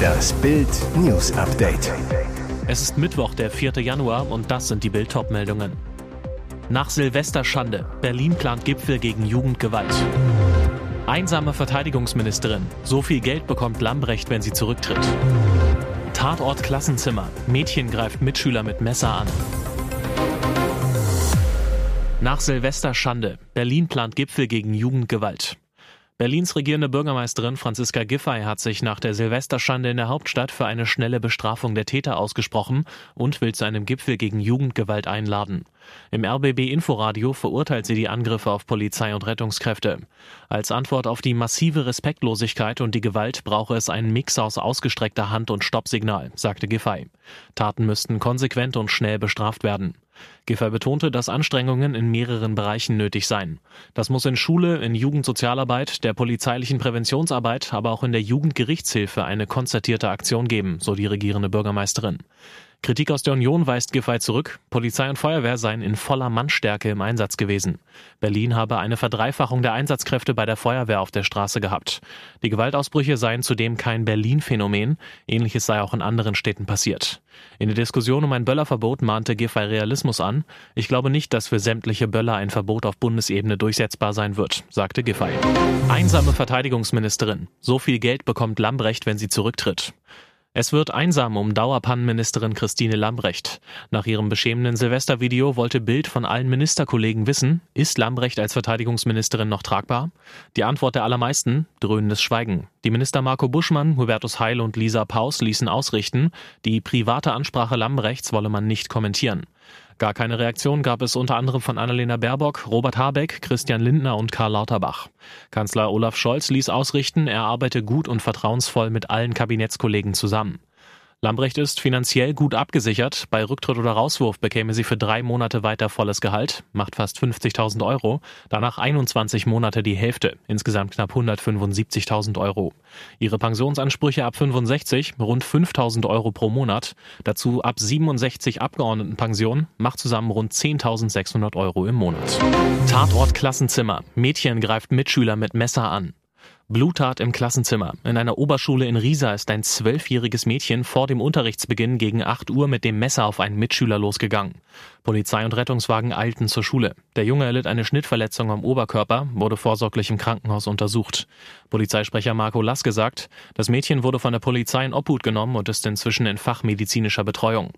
Das Bild News Update. Es ist Mittwoch, der 4. Januar und das sind die Bild meldungen Nach Silvester Schande. Berlin plant Gipfel gegen Jugendgewalt. Einsame Verteidigungsministerin. So viel Geld bekommt Lambrecht, wenn sie zurücktritt. Tatort Klassenzimmer. Mädchen greift Mitschüler mit Messer an. Nach Silvester Schande. Berlin plant Gipfel gegen Jugendgewalt. Berlins regierende Bürgermeisterin Franziska Giffey hat sich nach der Silvesterschande in der Hauptstadt für eine schnelle Bestrafung der Täter ausgesprochen und will zu einem Gipfel gegen Jugendgewalt einladen. Im RBB Inforadio verurteilt sie die Angriffe auf Polizei und Rettungskräfte. Als Antwort auf die massive Respektlosigkeit und die Gewalt brauche es einen Mix aus ausgestreckter Hand und Stoppsignal, sagte Giffey. Taten müssten konsequent und schnell bestraft werden. Giffey betonte, dass Anstrengungen in mehreren Bereichen nötig seien. Das muss in Schule, in Jugendsozialarbeit, der polizeilichen Präventionsarbeit, aber auch in der Jugendgerichtshilfe eine konzertierte Aktion geben, so die regierende Bürgermeisterin. Kritik aus der Union weist Giffey zurück. Polizei und Feuerwehr seien in voller Mannstärke im Einsatz gewesen. Berlin habe eine Verdreifachung der Einsatzkräfte bei der Feuerwehr auf der Straße gehabt. Die Gewaltausbrüche seien zudem kein Berlin-Phänomen. Ähnliches sei auch in anderen Städten passiert. In der Diskussion um ein Böllerverbot mahnte Giffey Realismus an. Ich glaube nicht, dass für sämtliche Böller ein Verbot auf Bundesebene durchsetzbar sein wird, sagte Giffey. Einsame Verteidigungsministerin. So viel Geld bekommt Lambrecht, wenn sie zurücktritt. Es wird einsam um Dauerpannenministerin Christine Lambrecht. Nach ihrem beschämenden Silvestervideo wollte Bild von allen Ministerkollegen wissen, ist Lambrecht als Verteidigungsministerin noch tragbar? Die Antwort der allermeisten, dröhnendes Schweigen. Die Minister Marco Buschmann, Hubertus Heil und Lisa Paus ließen ausrichten, die private Ansprache Lambrechts wolle man nicht kommentieren. Gar keine Reaktion gab es unter anderem von Annalena Baerbock, Robert Habeck, Christian Lindner und Karl Lauterbach. Kanzler Olaf Scholz ließ ausrichten, er arbeite gut und vertrauensvoll mit allen Kabinettskollegen zusammen. Lambrecht ist finanziell gut abgesichert. Bei Rücktritt oder Rauswurf bekäme sie für drei Monate weiter volles Gehalt, macht fast 50.000 Euro, danach 21 Monate die Hälfte, insgesamt knapp 175.000 Euro. Ihre Pensionsansprüche ab 65, rund 5.000 Euro pro Monat, dazu ab 67 Abgeordnetenpension, macht zusammen rund 10.600 Euro im Monat. Tatort Klassenzimmer. Mädchen greift Mitschüler mit Messer an. Bluttat im Klassenzimmer. In einer Oberschule in Riesa ist ein zwölfjähriges Mädchen vor dem Unterrichtsbeginn gegen 8 Uhr mit dem Messer auf einen Mitschüler losgegangen. Polizei und Rettungswagen eilten zur Schule. Der Junge erlitt eine Schnittverletzung am Oberkörper, wurde vorsorglich im Krankenhaus untersucht. Polizeisprecher Marco Lass gesagt, das Mädchen wurde von der Polizei in Obhut genommen und ist inzwischen in fachmedizinischer Betreuung.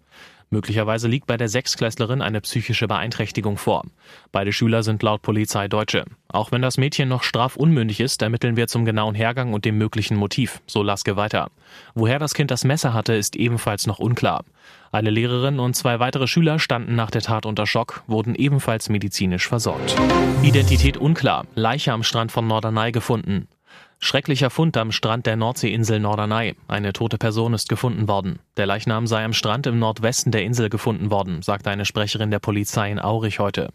Möglicherweise liegt bei der Sechsklässlerin eine psychische Beeinträchtigung vor. Beide Schüler sind laut Polizei Deutsche. Auch wenn das Mädchen noch strafunmündig ist, ermitteln wir zum genauen Hergang und dem möglichen Motiv, so Laske weiter. Woher das Kind das Messer hatte, ist ebenfalls noch unklar. Eine Lehrerin und zwei weitere Schüler standen nach der Tat unter Schock, wurden ebenfalls medizinisch versorgt. Identität unklar, Leiche am Strand von Norderney gefunden. Schrecklicher Fund am Strand der Nordseeinsel Norderney. Eine tote Person ist gefunden worden. Der Leichnam sei am Strand im Nordwesten der Insel gefunden worden, sagte eine Sprecherin der Polizei in Aurich heute.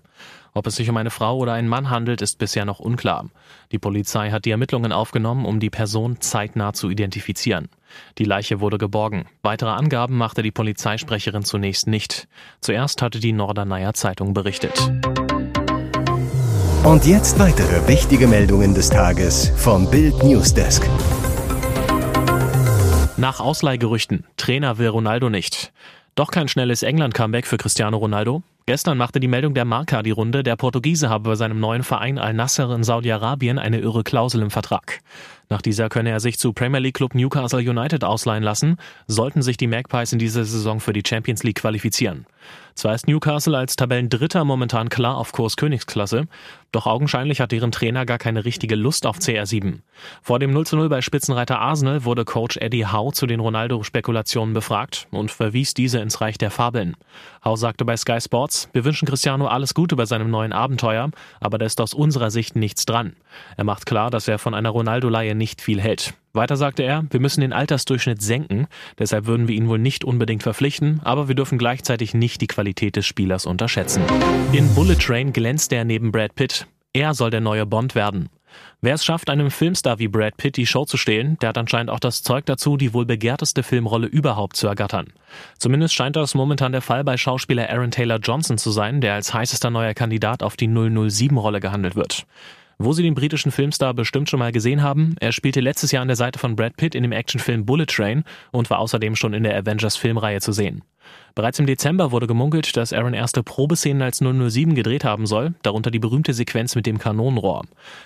Ob es sich um eine Frau oder einen Mann handelt, ist bisher noch unklar. Die Polizei hat die Ermittlungen aufgenommen, um die Person zeitnah zu identifizieren. Die Leiche wurde geborgen. Weitere Angaben machte die Polizeisprecherin zunächst nicht. Zuerst hatte die Norderneyer Zeitung berichtet. Und jetzt weitere wichtige Meldungen des Tages vom Bild Newsdesk. Nach Ausleihgerüchten, Trainer will Ronaldo nicht. Doch kein schnelles England-Comeback für Cristiano Ronaldo. Gestern machte die Meldung der Marca die Runde, der Portugiese habe bei seinem neuen Verein Al-Nasser in Saudi-Arabien eine irre Klausel im Vertrag. Nach dieser könne er sich zu Premier League Club Newcastle United ausleihen lassen, sollten sich die Magpies in dieser Saison für die Champions League qualifizieren. Zwar ist Newcastle als Tabellendritter momentan klar auf Kurs Königsklasse, doch augenscheinlich hat deren Trainer gar keine richtige Lust auf CR7. Vor dem 0 zu 0 bei Spitzenreiter Arsenal wurde Coach Eddie Howe zu den Ronaldo-Spekulationen befragt und verwies diese ins Reich der Fabeln. Howe sagte bei Sky Sports, wir wünschen Cristiano alles Gute bei seinem neuen Abenteuer, aber da ist aus unserer Sicht nichts dran. Er macht klar, dass er von einer Ronaldo-Leihe nicht viel hält. Weiter sagte er, wir müssen den Altersdurchschnitt senken, deshalb würden wir ihn wohl nicht unbedingt verpflichten, aber wir dürfen gleichzeitig nicht die Qualität des Spielers unterschätzen. In Bullet Train glänzt er neben Brad Pitt. Er soll der neue Bond werden. Wer es schafft, einem Filmstar wie Brad Pitt die Show zu stehlen, der hat anscheinend auch das Zeug dazu, die wohl begehrteste Filmrolle überhaupt zu ergattern. Zumindest scheint das momentan der Fall bei Schauspieler Aaron Taylor Johnson zu sein, der als heißester neuer Kandidat auf die 007-Rolle gehandelt wird. Wo Sie den britischen Filmstar bestimmt schon mal gesehen haben, er spielte letztes Jahr an der Seite von Brad Pitt in dem Actionfilm Bullet Train und war außerdem schon in der Avengers-Filmreihe zu sehen. Bereits im Dezember wurde gemunkelt, dass Aaron erste Probeszenen als 007 gedreht haben soll, darunter die berühmte Sequenz mit dem Kanonenrohr.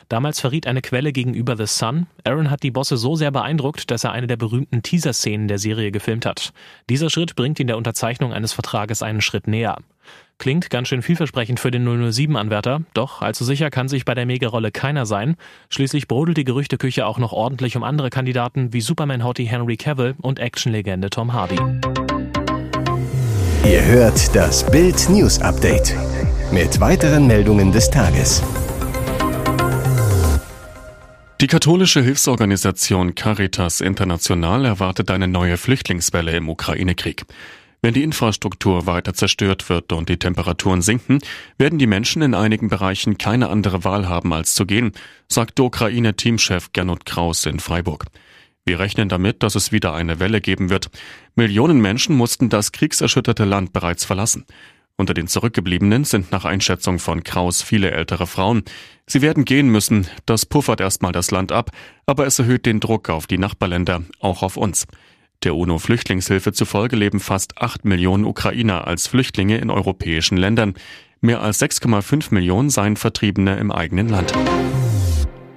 Damals verriet eine Quelle gegenüber The Sun, Aaron hat die Bosse so sehr beeindruckt, dass er eine der berühmten Teaser-Szenen der Serie gefilmt hat. Dieser Schritt bringt ihn der Unterzeichnung eines Vertrages einen Schritt näher. Klingt ganz schön vielversprechend für den 007-Anwärter, doch allzu sicher kann sich bei der Megarolle keiner sein. Schließlich brodelt die Gerüchteküche auch noch ordentlich um andere Kandidaten wie Superman-Hottie Henry Cavill und Actionlegende Tom Hardy. Ihr hört das Bild News Update mit weiteren Meldungen des Tages. Die katholische Hilfsorganisation Caritas International erwartet eine neue Flüchtlingswelle im Ukraine-Krieg. Wenn die Infrastruktur weiter zerstört wird und die Temperaturen sinken, werden die Menschen in einigen Bereichen keine andere Wahl haben, als zu gehen, sagt Ukraine-Teamchef Gernot Kraus in Freiburg. Wir rechnen damit, dass es wieder eine Welle geben wird. Millionen Menschen mussten das kriegserschütterte Land bereits verlassen. Unter den Zurückgebliebenen sind nach Einschätzung von Kraus viele ältere Frauen. Sie werden gehen müssen, das puffert erstmal das Land ab, aber es erhöht den Druck auf die Nachbarländer, auch auf uns. Der UNO-Flüchtlingshilfe zufolge leben fast acht Millionen Ukrainer als Flüchtlinge in europäischen Ländern. Mehr als 6,5 Millionen seien Vertriebene im eigenen Land.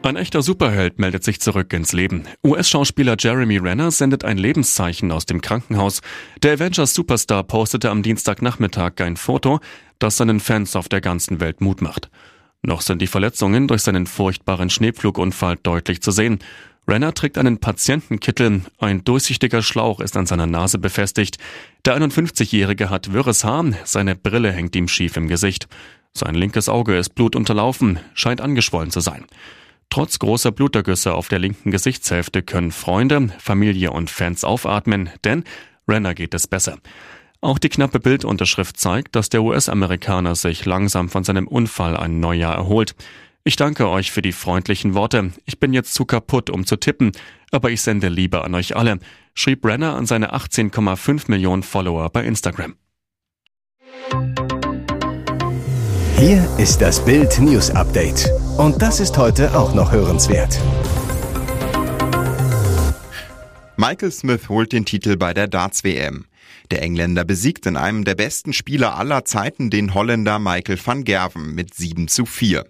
Ein echter Superheld meldet sich zurück ins Leben. US-Schauspieler Jeremy Renner sendet ein Lebenszeichen aus dem Krankenhaus. Der Avengers-Superstar postete am Dienstagnachmittag ein Foto, das seinen Fans auf der ganzen Welt Mut macht. Noch sind die Verletzungen durch seinen furchtbaren Schneepflugunfall deutlich zu sehen. Renner trägt einen Patientenkittel, ein durchsichtiger Schlauch ist an seiner Nase befestigt. Der 51-Jährige hat wirres Haar, seine Brille hängt ihm schief im Gesicht. Sein linkes Auge ist blutunterlaufen, scheint angeschwollen zu sein. Trotz großer Blutergüsse auf der linken Gesichtshälfte können Freunde, Familie und Fans aufatmen, denn Renner geht es besser. Auch die knappe Bildunterschrift zeigt, dass der US-Amerikaner sich langsam von seinem Unfall ein Neujahr erholt. Ich danke euch für die freundlichen Worte. Ich bin jetzt zu kaputt, um zu tippen, aber ich sende Liebe an euch alle, schrieb Brenner an seine 18,5 Millionen Follower bei Instagram. Hier ist das Bild News Update. Und das ist heute auch noch hörenswert. Michael Smith holt den Titel bei der Darts WM. Der Engländer besiegt in einem der besten Spieler aller Zeiten den Holländer Michael van Gerven mit 7 zu 4.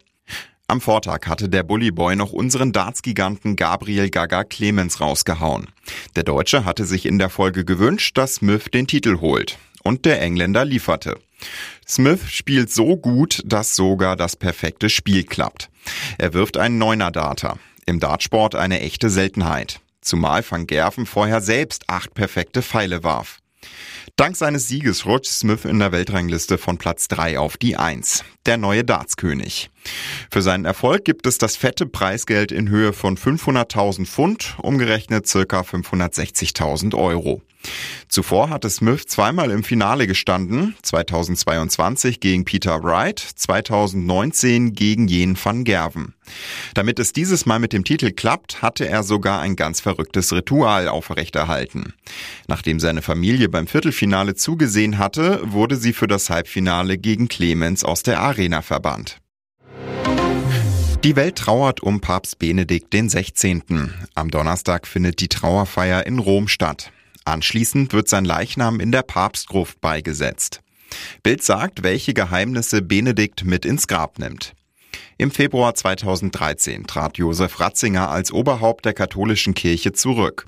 Am Vortag hatte der Bullyboy noch unseren Darts-Giganten Gabriel Gaga Clemens rausgehauen. Der Deutsche hatte sich in der Folge gewünscht, dass Smith den Titel holt. Und der Engländer lieferte. Smith spielt so gut, dass sogar das perfekte Spiel klappt. Er wirft einen Neuner-Data. Im Dartsport eine echte Seltenheit. Zumal Van Gerven vorher selbst acht perfekte Pfeile warf. Dank seines Sieges rutscht Smith in der Weltrangliste von Platz 3 auf die 1, der neue Dartskönig. Für seinen Erfolg gibt es das fette Preisgeld in Höhe von 500.000 Pfund, umgerechnet circa 560.000 Euro. Zuvor hatte Smith zweimal im Finale gestanden, 2022 gegen Peter Wright, 2019 gegen Jen van Gerven. Damit es dieses Mal mit dem Titel klappt, hatte er sogar ein ganz verrücktes Ritual aufrechterhalten. Nachdem seine Familie beim Viertelfinale zugesehen hatte, wurde sie für das Halbfinale gegen Clemens aus der Arena verbannt. Die Welt trauert um Papst Benedikt XVI. Am Donnerstag findet die Trauerfeier in Rom statt. Anschließend wird sein Leichnam in der Papstgruft beigesetzt. Bild sagt, welche Geheimnisse Benedikt mit ins Grab nimmt. Im Februar 2013 trat Josef Ratzinger als Oberhaupt der katholischen Kirche zurück.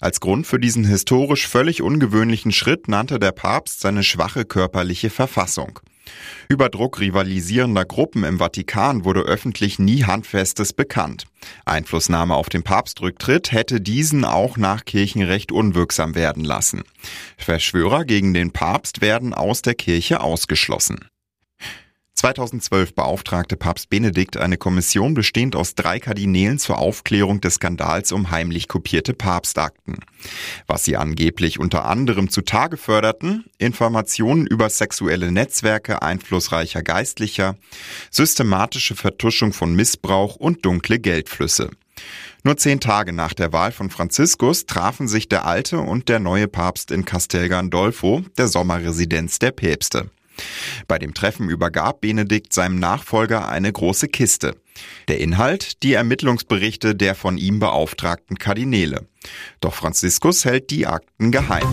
Als Grund für diesen historisch völlig ungewöhnlichen Schritt nannte der Papst seine schwache körperliche Verfassung. Über Druck rivalisierender Gruppen im Vatikan wurde öffentlich nie Handfestes bekannt. Einflussnahme auf den Papstrücktritt hätte diesen auch nach Kirchenrecht unwirksam werden lassen. Verschwörer gegen den Papst werden aus der Kirche ausgeschlossen. 2012 beauftragte Papst Benedikt eine Kommission bestehend aus drei Kardinälen zur Aufklärung des Skandals um heimlich kopierte Papstakten. Was sie angeblich unter anderem zutage förderten, Informationen über sexuelle Netzwerke einflussreicher Geistlicher, systematische Vertuschung von Missbrauch und dunkle Geldflüsse. Nur zehn Tage nach der Wahl von Franziskus trafen sich der alte und der neue Papst in Castel Gandolfo, der Sommerresidenz der Päpste. Bei dem Treffen übergab Benedikt seinem Nachfolger eine große Kiste. Der Inhalt die Ermittlungsberichte der von ihm beauftragten Kardinäle. Doch Franziskus hält die Akten geheim.